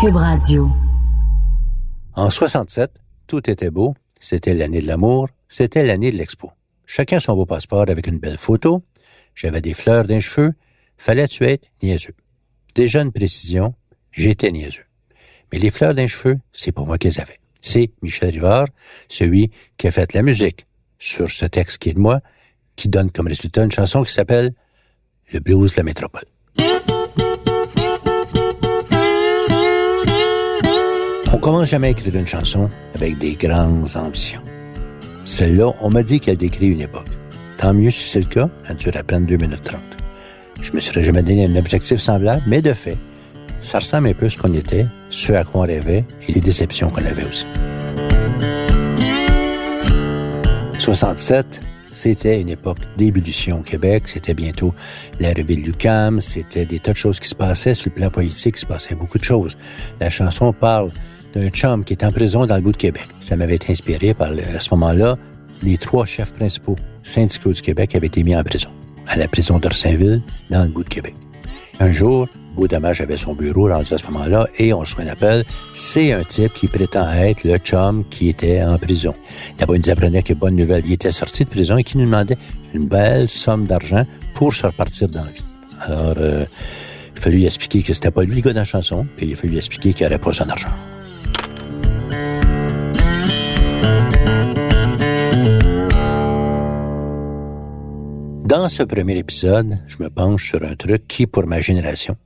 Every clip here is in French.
Cube Radio. En 67, tout était beau. C'était l'année de l'amour. C'était l'année de l'expo. Chacun son beau passeport avec une belle photo. J'avais des fleurs d'un cheveu. Fallait-tu être niaiseux? Déjà une précision, j'étais niaiseux. Mais les fleurs d'un cheveu, c'est pour moi qu'elles avaient. C'est Michel Rivard, celui qui a fait la musique sur ce texte qui est de moi, qui donne comme résultat une chanson qui s'appelle Le blues de la métropole. On commence jamais à écrire une chanson avec des grandes ambitions. Celle-là, on m'a dit qu'elle décrit une époque. Tant mieux si c'est le cas, elle dure à peine 2 minutes 30. Je me serais jamais donné un objectif semblable, mais de fait, ça ressemble un peu à ce qu'on était, ce à quoi on rêvait et les déceptions qu'on avait aussi. 67, c'était une époque d'ébullition au Québec. C'était bientôt l'arrivée de Lucam. C'était des tas de choses qui se passaient sur le plan politique. Il se passait beaucoup de choses. La chanson parle d'un chum qui est en prison dans le bout de Québec. Ça m'avait inspiré par, à ce moment-là, les trois chefs principaux syndicaux du Québec avaient été mis en prison. À la prison d'Orsainville, dans le bout de Québec. Un jour, Dommage avait son bureau rendu à ce moment-là et on reçoit un appel. C'est un type qui prétend être le chum qui était en prison. D'abord, il nous apprenait que bonne nouvelle, il était sorti de prison et qui nous demandait une belle somme d'argent pour se repartir dans la vie. Alors, euh, il a lui expliquer que c'était pas lui le gars dans la chanson, puis il a lui expliquer qu'il n'aurait pas son argent. Dans ce premier épisode, je me penche sur un truc qui, pour ma génération,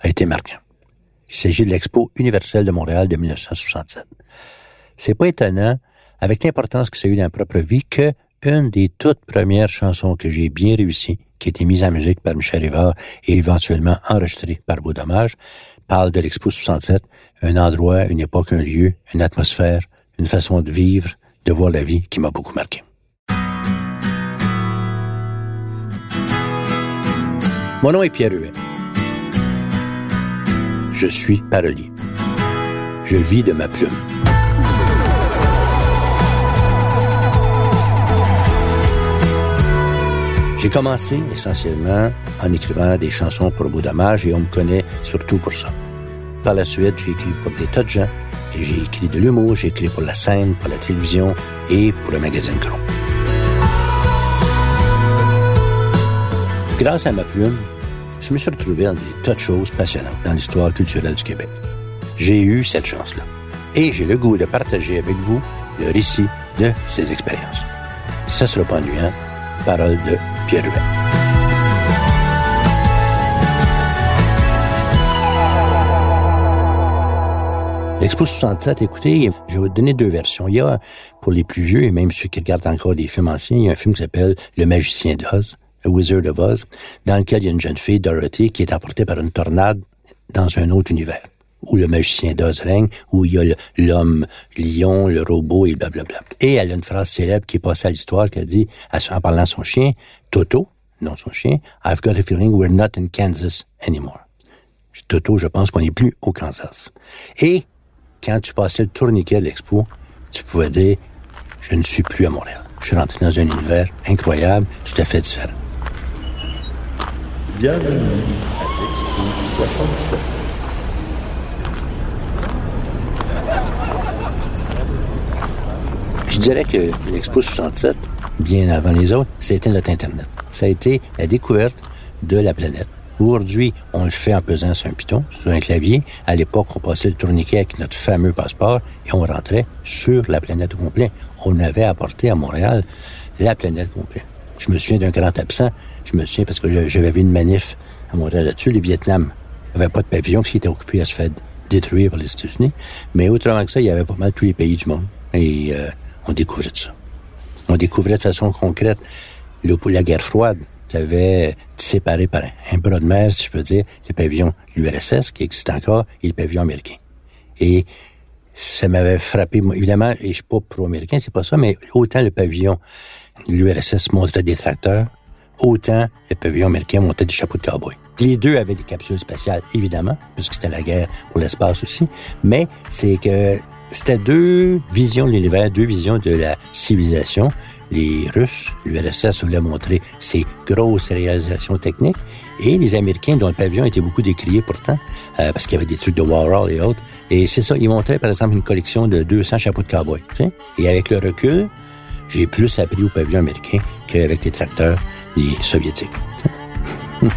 a été marquant. Il s'agit de l'Expo universelle de Montréal de 1967. C'est pas étonnant, avec l'importance que ça a eu dans ma propre vie, que une des toutes premières chansons que j'ai bien réussi, qui a été mise en musique par Michel Rivard et éventuellement enregistrée par Beau Dommage, parle de l'Expo 67, un endroit, une époque, un lieu, une atmosphère, une façon de vivre, de voir la vie qui m'a beaucoup marqué. Mon nom est Pierre Huet. Je suis parolier. Je vis de ma plume. J'ai commencé essentiellement en écrivant des chansons pour beau dommage et on me connaît surtout pour ça. Par la suite, j'ai écrit pour des tas de gens. J'ai écrit de l'humour, j'ai écrit pour la scène, pour la télévision et pour le magazine Cron. Grâce à ma plume, je me suis retrouvé dans des tas de choses passionnantes dans l'histoire culturelle du Québec. J'ai eu cette chance-là. Et j'ai le goût de partager avec vous le récit de ces expériences. Ça sera pas ennuyant. Parole de Pierre Huet. L'Expo 67, écoutez, je vais vous donner deux versions. Il y a, pour les plus vieux, et même ceux qui regardent encore des films anciens, il y a un film qui s'appelle Le Magicien d'Oz, A Wizard of Oz, dans lequel il y a une jeune fille, Dorothy, qui est emportée par une tornade dans un autre univers, où le magicien d'Oz règne, où il y a l'homme lion, le robot et blablabla. Et elle a une phrase célèbre qui est passée à l'histoire, qui a dit, en parlant à son chien, Toto, non son chien, I've got a feeling we're not in Kansas anymore. Toto, je pense qu'on n'est plus au Kansas. Et quand tu passais le tourniquet de l'expo, tu pouvais dire, je ne suis plus à Montréal. Je suis rentré dans un univers incroyable, tout à fait différent. Bienvenue à l'Expo 67. Je dirais que l'Expo 67, bien avant les autres, c'était notre Internet. Ça a été la découverte de la planète. Aujourd'hui, on le fait en pesant sur un piton, sur un clavier. À l'époque, on passait le tourniquet avec notre fameux passeport et on rentrait sur la planète au complet. On avait apporté à Montréal la planète complète. Je me souviens d'un grand absent. Je me souviens parce que j'avais vu une manif à Montréal là-dessus. Les Vietnam n'avaient pas de pavillon parce qu'ils étaient occupés à se faire détruire par les États-Unis. Mais autrement que ça, il y avait pas mal tous les pays du monde. Et euh, on découvrait ça. On découvrait de façon concrète le, la guerre froide. Tu avais séparé par un bras de mer, si je peux dire, le pavillon l'URSS, qui existe encore, et le pavillon américain. Et ça m'avait frappé, évidemment, et je suis pas pro-américain, c'est pas ça, mais autant le pavillon l'URSS montrait des tracteurs, autant le pavillon américain montait des chapeaux de cowboy. Les deux avaient des capsules spatiales, évidemment, puisque c'était la guerre pour l'espace aussi, mais c'est que c'était deux visions de l'univers, deux visions de la civilisation. Les Russes, l'URSS voulait montrer ses grosses réalisations techniques Et les Américains, dont le pavillon était beaucoup décrié pourtant, euh, parce qu'il y avait des trucs de Warhol et autres. Et c'est ça, ils montraient par exemple une collection de 200 chapeaux de cowboy. Et avec le recul, j'ai plus appris au pavillon américain qu'avec les tracteurs les soviétiques.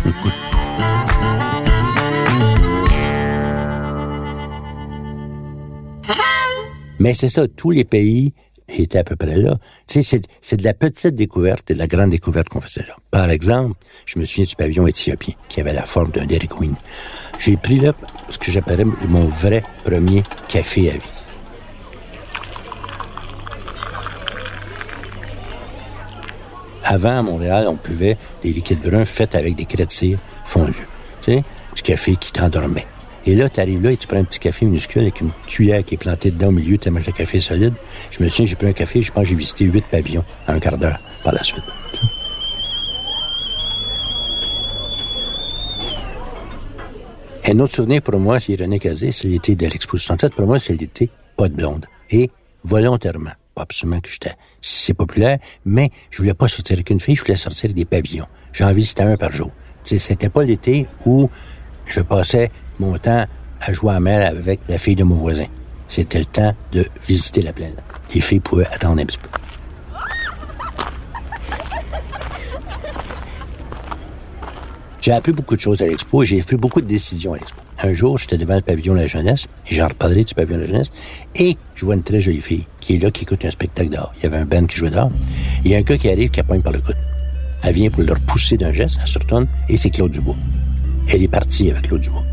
Mais c'est ça, tous les pays étaient à peu près là. Tu sais, c'est de la petite découverte et de la grande découverte qu'on faisait là. Par exemple, je me souviens du pavillon éthiopien qui avait la forme d'un Dairy Queen. J'ai pris là ce que j'appellerais mon vrai premier café à vie. Avant, à Montréal, on buvait des liquides bruns faits avec des crêtes fondus. Tu sais, du café qui t'endormait. Et là, tu arrives là et tu prends un petit café minuscule avec une cuillère qui est plantée dedans au milieu, tu le café solide. Je me souviens, j'ai pris un café, je pense que j'ai visité huit pavillons en un quart d'heure par la suite. Un autre souvenir pour moi, c'est ironique à dire, c'est l'été de l'Expo 67. Pour moi, c'est l'été pas de blonde. Et volontairement, pas absolument que j'étais si populaire, mais je voulais pas sortir avec une fille, je voulais sortir des pavillons. J'en visitais un par jour. C'était pas l'été où je passais mon temps à jouer à mer avec la fille de mon voisin. C'était le temps de visiter la plaine. Les filles pouvaient attendre un petit peu. J'ai appris beaucoup de choses à l'expo et j'ai pris beaucoup de décisions à l'expo. Un jour, j'étais devant le pavillon de la jeunesse, et j'en reparlerai du pavillon de la jeunesse, et je vois une très jolie fille qui est là, qui écoute un spectacle d'art. Il y avait un band qui jouait d'art. Il y a un gars qui arrive, qui appogne par le coude. Elle vient pour le repousser d'un geste, elle se retourne, et c'est Claude Dubois. Elle est partie avec Claude Dubois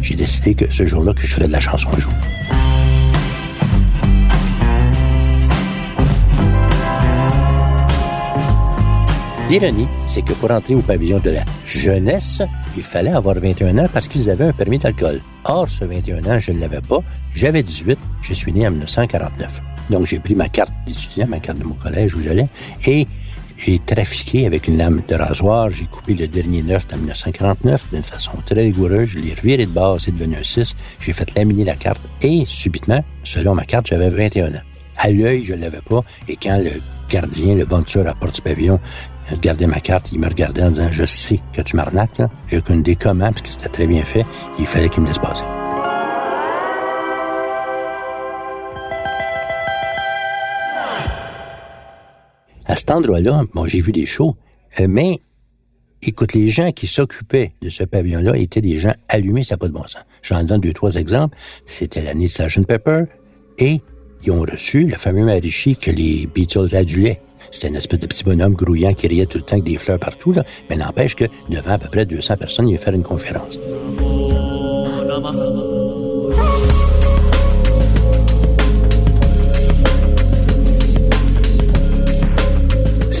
j'ai décidé que ce jour-là, que je ferais de la chanson un jour. L'ironie, c'est que pour entrer au pavillon de la jeunesse, il fallait avoir 21 ans parce qu'ils avaient un permis d'alcool. Or, ce 21 ans, je ne l'avais pas. J'avais 18. Je suis né en 1949. Donc, j'ai pris ma carte d'étudiant, ma carte de mon collège où j'allais, et j'ai trafiqué avec une lame de rasoir. J'ai coupé le dernier neuf en 1949 d'une façon très rigoureuse. Je l'ai reviré de base, c'est devenu un 6. J'ai fait laminer la carte et, subitement, selon ma carte, j'avais 21 ans. À l'œil, je l'avais pas. Et quand le gardien, le bon tueur à porte du pavillon, regardait ma carte, il me regardait en disant, je sais que tu m'arnaques. J'ai aucune idée comment, parce que c'était très bien fait. Il fallait qu'il me laisse passer. À cet endroit-là, bon, j'ai vu des shows, euh, mais écoute, les gens qui s'occupaient de ce pavillon-là étaient des gens allumés, ça n'a pas de bon sens. J'en donne deux, trois exemples. C'était l'année de Sgt. Pepper et ils ont reçu le fameux Marichi que les Beatles adulaient. C'était une espèce de petit bonhomme grouillant qui riait tout le temps avec des fleurs partout, mais n'empêche que devant à peu près 200 personnes, il va faire une conférence.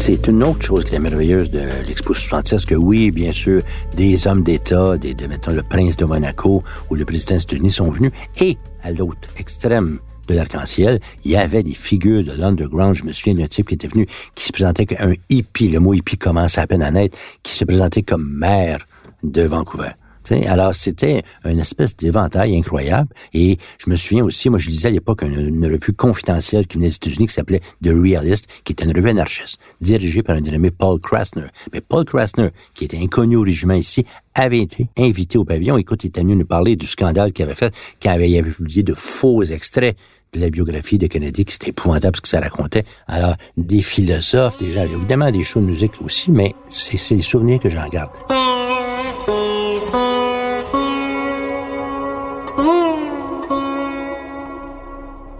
C'est une autre chose qui est merveilleuse de l'Expo 66, que oui, bien sûr, des hommes d'État, des, de, mettons, le prince de Monaco ou le président des États-Unis sont venus, et à l'autre extrême de l'arc-en-ciel, il y avait des figures de l'underground. Je me souviens d'un type qui était venu, qui se présentait comme un hippie, le mot hippie commence à peine à naître, qui se présentait comme maire de Vancouver alors, c'était une espèce d'éventail incroyable. Et je me souviens aussi, moi, je lisais à l'époque une, revue confidentielle qui venait des États-Unis qui s'appelait The Realist, qui était une revue anarchiste, dirigée par un dénommé Paul Krasner. Mais Paul Krasner, qui était inconnu au régiment ici, avait été invité au pavillon. Écoute, il était venu nous parler du scandale qu'il avait fait, qu'il avait, avait publié de faux extraits de la biographie de Kennedy, qui c'était épouvantable ce que ça racontait. Alors, des philosophes, des gens, évidemment des shows de musique aussi, mais c'est les souvenirs que j'en garde.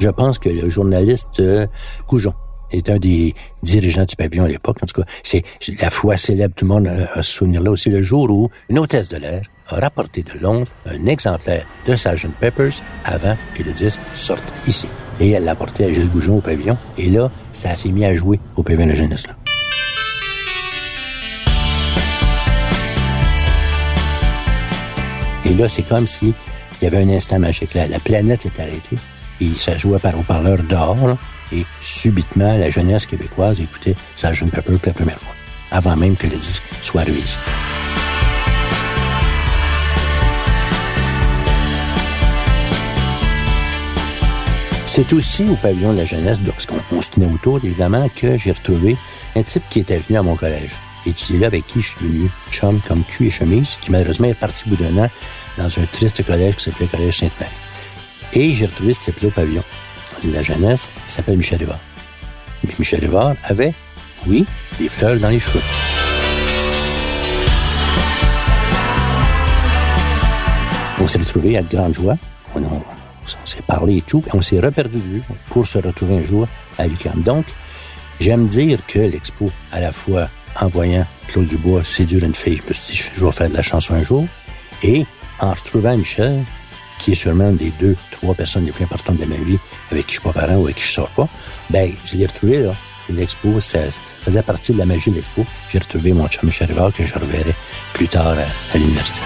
Je pense que le journaliste euh, Coujon est un des dirigeants du pavillon à l'époque. En tout cas, c'est la fois célèbre, tout le monde a, ce souvenir-là aussi, le jour où une hôtesse de l'air a rapporté de Londres un exemplaire de Sgt. Peppers avant que le disque sorte ici. Et elle l'a porté à Gilles Goujon au pavillon. Et là, ça s'est mis à jouer au pavillon de jeunesse. Là. Et là, c'est comme si il y avait un instant magique. Là. La planète s'est arrêtée et ça jouait par haut-parleur d'or. Et subitement, la jeunesse québécoise écoutait Sgt. Pepper pour la première fois, avant même que le disque soit arrivé C'est aussi au pavillon de la jeunesse, donc qu'on se tenait autour, évidemment, que j'ai retrouvé un type qui était venu à mon collège. Es là avec qui je suis devenu chum comme cul et chemise, qui malheureusement est parti bout d'un an dans un triste collège qui s'appelait Collège Sainte-Marie. Et j'ai retrouvé ce type-là au pavillon. La jeunesse s'appelle Michel Rivard. Mais Michel Rivard avait, oui, des fleurs dans les cheveux. On s'est retrouvés à grande joie. On, s'est parlé et tout. On s'est reperdu de vue pour se retrouver un jour à l'UQAM. Donc, j'aime dire que l'expo, à la fois en voyant Claude Dubois séduire une fille, je me suis dit, je vais faire de la chanson un jour. Et en retrouvant Michel, qui est sûrement des deux, trois personnes les plus importantes de ma vie, avec qui je suis pas parent ou avec qui je sors pas, ben, je l'ai retrouvé, là. L'expo, ça, faisait partie de la magie de l'expo. J'ai retrouvé mon chum Michel Rivard que je reverrai plus tard à l'université.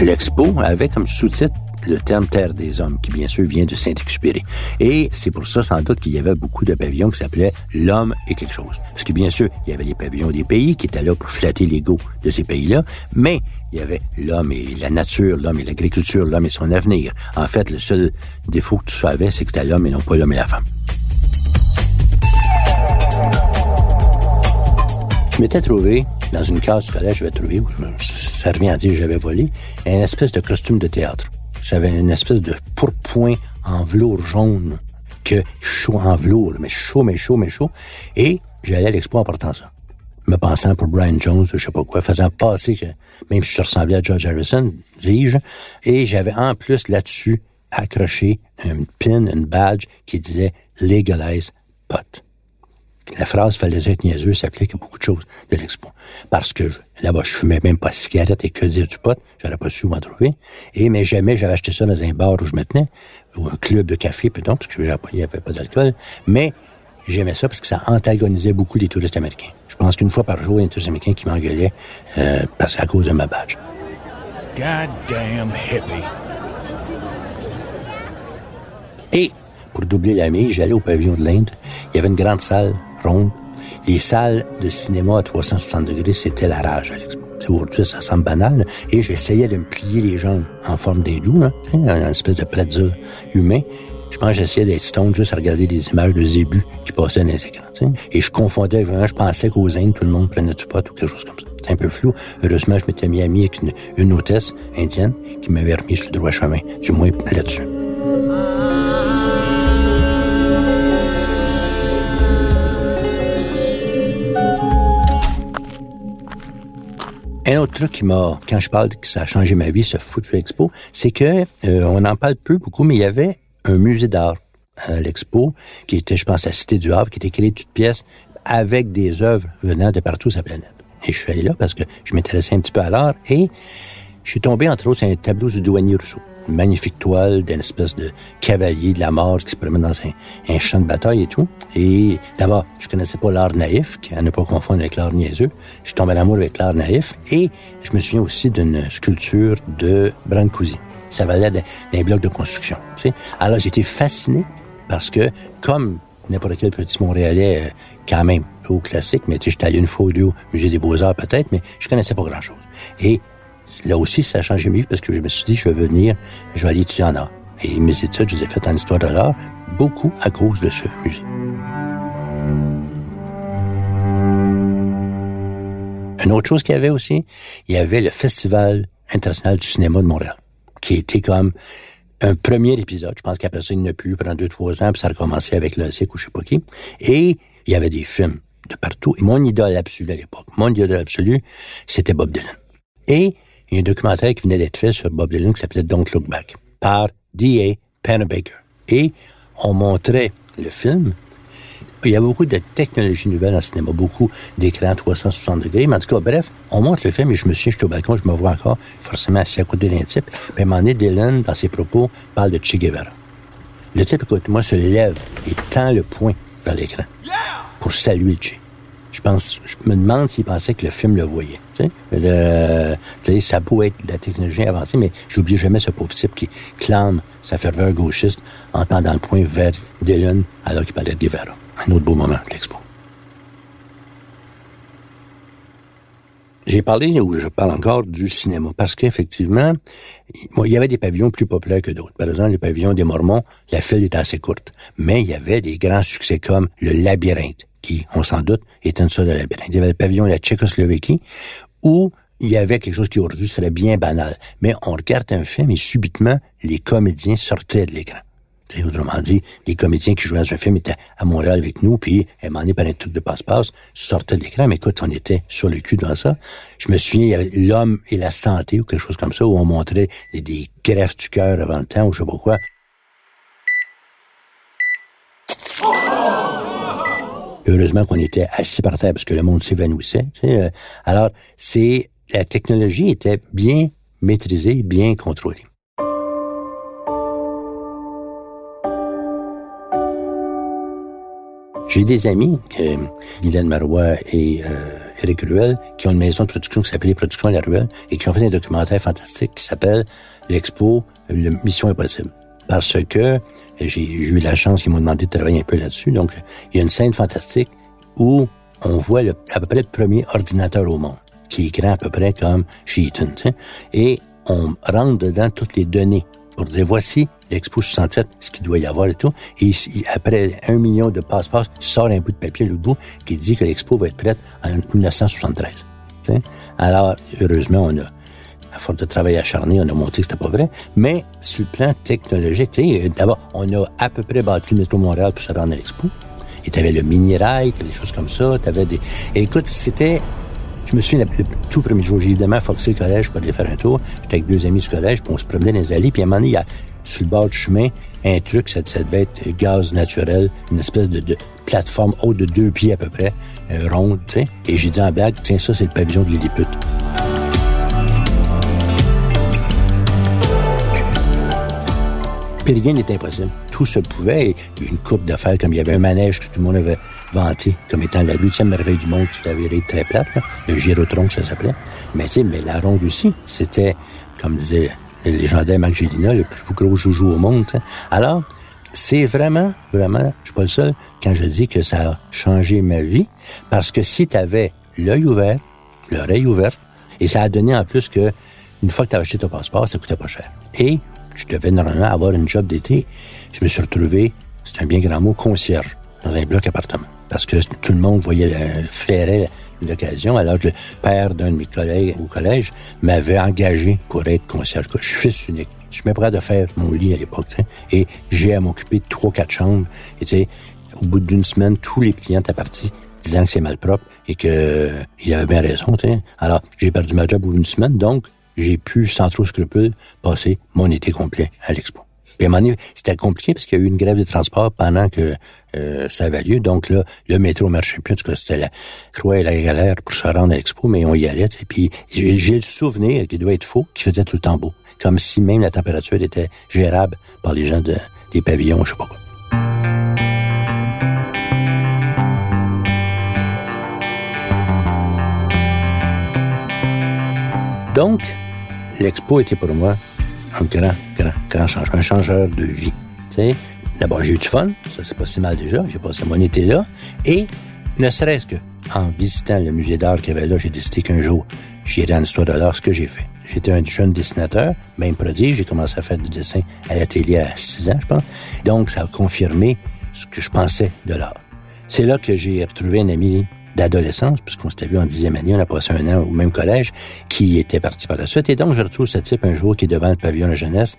L'expo avait comme sous-titre le terme Terre des Hommes, qui bien sûr vient de Saint-Exupéry. Et c'est pour ça, sans doute, qu'il y avait beaucoup de pavillons qui s'appelaient L'homme et quelque chose. Parce que bien sûr, il y avait les pavillons des pays qui étaient là pour flatter l'ego de ces pays-là, mais il y avait l'homme et la nature, l'homme et l'agriculture, l'homme et son avenir. En fait, le seul défaut que tu savais, c'est que c'était l'homme et non pas l'homme et la femme. Je m'étais trouvé dans une case du collège, je vais trouver, ça revient à dire j'avais volé, une espèce de costume de théâtre. Ça avait une espèce de pourpoint en velours jaune, que chaud en velours, mais chaud, mais chaud, mais chaud. Et j'allais à l'expo en portant ça. Me pensant pour Brian Jones, je sais pas quoi, faisant passer que même si je ressemblais à George Harrison, dis-je. Et j'avais en plus là-dessus accroché un pin, une badge qui disait Legalize pot la phrase fallait être niaiseux s'applique à beaucoup de choses de l'expo. Parce que là-bas, je fumais même pas de cigarette et que dire du pot, j'aurais pas su où en trouver. Et mais jamais j'avais acheté ça dans un bar où je me tenais, ou un club de café, peut-être, parce qu'il n'y avait pas d'alcool. Mais j'aimais ça parce que ça antagonisait beaucoup les touristes américains. Je pense qu'une fois par jour, il y a un touriste américain qui m'engueulait euh, parce à cause de ma badge. Goddamn hippie. Et pour doubler la mise, j'allais au pavillon de l'Inde. Il y avait une grande salle les salles de cinéma à 360 degrés, c'était la rage à l'expo. Aujourd'hui, ça semble banal. Et j'essayais de me plier les jambes en forme d'hindou, hein, une espèce de pretzel humain. Je pense que j'essayais d'être stone juste à regarder des images de zébus qui passaient dans les écrans. Et je confondais vraiment, je pensais qu'aux Indes, tout le monde prenait du pot ou quelque chose comme ça. C'est un peu flou. Heureusement, je m'étais mis ami avec une, une hôtesse indienne qui m'avait remis sur le droit chemin, du moins là-dessus. Un autre truc qui m'a, quand je parle que ça a changé ma vie, ce foutu expo, c'est que euh, on en parle peu beaucoup, mais il y avait un musée d'art à l'expo qui était, je pense, à Cité du Havre, qui était créé de toutes pièces avec des œuvres venant de partout sur la planète. Et je suis allé là parce que je m'intéressais un petit peu à l'art et je suis tombé entre autres sur un tableau du douanier Rousseau magnifique toile d'une espèce de cavalier de la mort qui se promène dans un, champ de bataille et tout. Et d'abord, je connaissais pas l'art naïf, à ne pas confondre avec l'art niaiseux. Je suis tombé en amour avec l'art naïf et je me souviens aussi d'une sculpture de Brancusi. Ça valait d'un bloc de construction. Tu sais. Alors j'étais fasciné parce que, comme n'importe quel petit Montréalais, euh, quand même, au classique, mais tu sais, j'étais allé une fois au Musée des Beaux-Arts peut-être, mais je connaissais pas grand-chose. Et Là aussi, ça a changé ma vie parce que je me suis dit, je vais venir, je vais aller étudier en art. Et mes études, je les ai faites en histoire de l'art, beaucoup à cause de ce musée. Une autre chose qu'il y avait aussi, il y avait le Festival international du cinéma de Montréal, qui était comme un premier épisode. Je pense qu'après ça, il n'y a plus pendant deux, trois ans, puis ça a recommencé avec le cycle ou je sais pas qui. Et il y avait des films de partout. Et mon idole absolue à l'époque, mon idole absolue, c'était Bob Dylan. Et il y a un documentaire qui venait d'être fait sur Bob Dylan qui s'appelait Don't Look Back par D.A. Pennebaker. Et on montrait le film. Il y a beaucoup de technologies nouvelles en cinéma, beaucoup d'écrans 360 degrés. Mais en tout cas, bref, on montre le film et je me suis, j'étais au balcon, je me vois encore forcément assis à côté d'un type. Puis à un moment donné, Dylan, dans ses propos, parle de Che Guevara. Le type, écoute, moi, se lève et tend le poing vers l'écran pour saluer Che je pense, je me demande s'il pensait que le film le voyait. Sais, ça peut être de la technologie avancée, mais j'oublie jamais ce pauvre type qui clame sa ferveur gauchiste en tendant le point vers Dylan, » alors qu'il parlait de Guevara. Un autre beau moment de l'expo. j'ai parlé, ou je parle encore du cinéma, parce qu'effectivement, il y avait des pavillons plus populaires que d'autres. Par exemple, le pavillon des Mormons, la file était assez courte. Mais il y avait des grands succès comme le Labyrinthe, qui, on s'en doute, est une sorte de labyrinthe. Il y avait le pavillon de la Tchécoslovaquie, où il y avait quelque chose qui aujourd'hui serait bien banal. Mais on regarde un film et subitement, les comédiens sortaient de l'écran. autrement dit, les comédiens qui jouaient dans un film étaient à Montréal avec nous, puis à un moment donné, par un truc de passe-passe, sortaient de l'écran. Mais écoute, on était sur le cul devant ça. Je me souviens, il y avait l'homme et la santé ou quelque chose comme ça, où on montrait des, greffes du cœur avant le temps ou je sais pas quoi. Heureusement qu'on était assis par terre parce que le monde s'évanouissait. Euh. Alors, c'est la technologie était bien maîtrisée, bien contrôlée. J'ai des amis, euh, Guylaine Marois et euh, Eric Ruel, qui ont une maison de production qui s'appelait Production La Ruelle et qui ont fait un documentaire fantastique qui s'appelle L'Expo, le Mission Impossible. Parce que j'ai eu la chance, ils m'ont demandé de travailler un peu là-dessus. Donc, il y a une scène fantastique où on voit à peu près le premier ordinateur au monde qui est grand à peu près comme chez et on rentre dedans toutes les données pour dire voici l'Expo 67, ce qu'il doit y avoir et tout. Et après un million de passe-passe, sort un bout de papier le bout qui dit que l'Expo va être prête en 1973. Alors, heureusement, on a, à force de travail acharné, on a montré que c'était pas vrai. Mais sur le plan technologique, d'abord, on a à peu près bâti le métro Montréal pour se rendre à l'Expo. Et tu avais le mini-rail, des choses comme ça. T'avais des... écoute, c'était je me souviens, le, tout premier jour, j'ai évidemment foxé le collège pour aller faire un tour. J'étais avec deux amis du collège, puis on se promenait dans les allées. Puis à un moment donné, il y a sur le bord du chemin un truc, ça, devait être gaz naturel, une espèce de, plateforme haute de deux pieds à peu près, euh, ronde, tu sais. Et j'ai dit en blague, tiens, ça, c'est le pavillon de Lilliput. Puis rien impossible. Tout se pouvait. une coupe d'affaires, comme il y avait un manège que tout le monde avait vanté comme étant la huitième merveille du monde qui s'est avéré très plate, le gyrotron, ça s'appelait. Mais tu sais, mais la ronde aussi, c'était, comme disait le légendaire Mac le plus gros joujou au monde. Alors, c'est vraiment, vraiment, je suis pas le seul quand je dis que ça a changé ma vie, parce que si tu avais l'œil ouvert, l'oreille ouverte, et ça a donné en plus que une fois que tu as acheté ton passeport, ça coûtait pas cher. Et je devais normalement avoir une job d'été. Je me suis retrouvé, c'est un bien grand mot, concierge dans un bloc appartement. Parce que tout le monde voyait, euh, flairait l'occasion, alors que le père d'un de mes collègues au collège m'avait engagé pour être concierge. Je suis fils unique. Je suis prêt de faire mon lit à l'époque, et j'ai à m'occuper de trois, quatre chambres. Et au bout d'une semaine, tous les clients étaient partis disant que c'est mal propre et que il avait bien raison. sais. Alors, j'ai perdu ma job au bout d'une semaine, donc j'ai pu, sans trop scrupule, passer mon été complet à l'expo. Puis à un moment donné, c'était compliqué parce qu'il y a eu une grève de transport pendant que euh, ça avait lieu. Donc là, le métro marchait plus. En tout cas, c'était la croix et la galère pour se rendre à l'expo, mais on y allait. Et puis j'ai le souvenir, qui doit être faux, qui faisait tout le temps beau. Comme si même la température était gérable par les gens de, des pavillons, je sais pas quoi. Donc, l'expo était pour moi un grand, grand, grand changement, un changeur de vie. D'abord, j'ai eu du fun, ça c'est pas si mal déjà, j'ai passé mon été là, et ne serait-ce que en visitant le musée d'art qu'il y avait là, j'ai décidé qu'un jour, j'irais en histoire de l'art, ce que j'ai fait. J'étais un jeune dessinateur, même prodige, j'ai commencé à faire du dessin à l'atelier à 6 ans, je pense. Donc, ça a confirmé ce que je pensais de l'art. C'est là que j'ai retrouvé un ami d'adolescence, puisqu'on s'était vu en dixième année, on a passé un an au même collège, qui était parti par la suite. Et donc, je retrouve ce type un jour qui est devant le pavillon de jeunesse,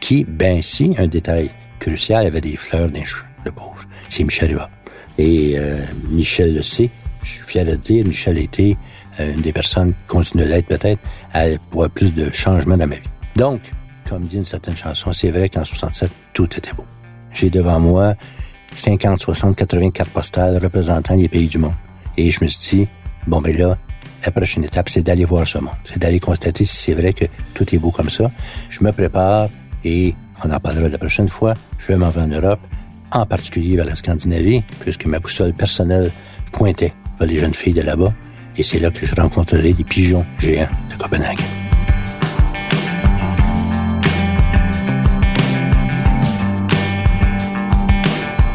qui, ben si, un détail crucial, avait des fleurs dans les le pauvre. C'est Michel Rivard. Et euh, Michel le sait, je suis fier de dire, Michel était euh, une des personnes, continue de l'être peut-être, à avoir plus de changements dans ma vie. Donc, comme dit une certaine chanson, c'est vrai qu'en 67, tout était beau. J'ai devant moi 50, 60, 80 cartes postales représentant les pays du monde. Et je me suis dit, bon, ben là, la prochaine étape, c'est d'aller voir ce monde. C'est d'aller constater si c'est vrai que tout est beau comme ça. Je me prépare et on en parlera la prochaine fois. Je vais m'en vais en Europe, en particulier vers la Scandinavie, puisque ma boussole personnelle pointait vers les jeunes filles de là-bas. Et c'est là que je rencontrerai des pigeons géants de Copenhague.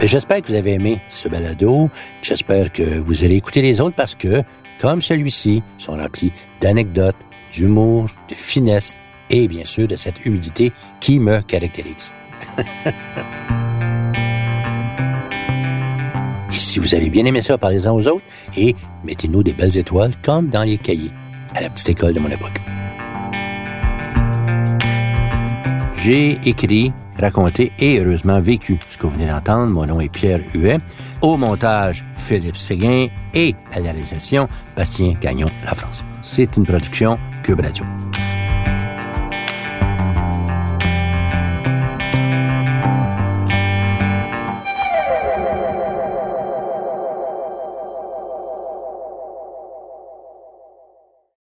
J'espère que vous avez aimé ce balado. J'espère que vous allez écouter les autres parce que comme celui-ci, sont remplis d'anecdotes, d'humour, de finesse et bien sûr de cette humidité qui me caractérise. si vous avez bien aimé ça, parlez-en aux autres et mettez-nous des belles étoiles comme dans les cahiers à la petite école de mon époque. J'ai écrit, raconté et heureusement vécu vous venez d'entendre. Mon nom est Pierre Huet. Au montage, Philippe Séguin et à la réalisation, Bastien Gagnon, La France. C'est une production Cube Radio.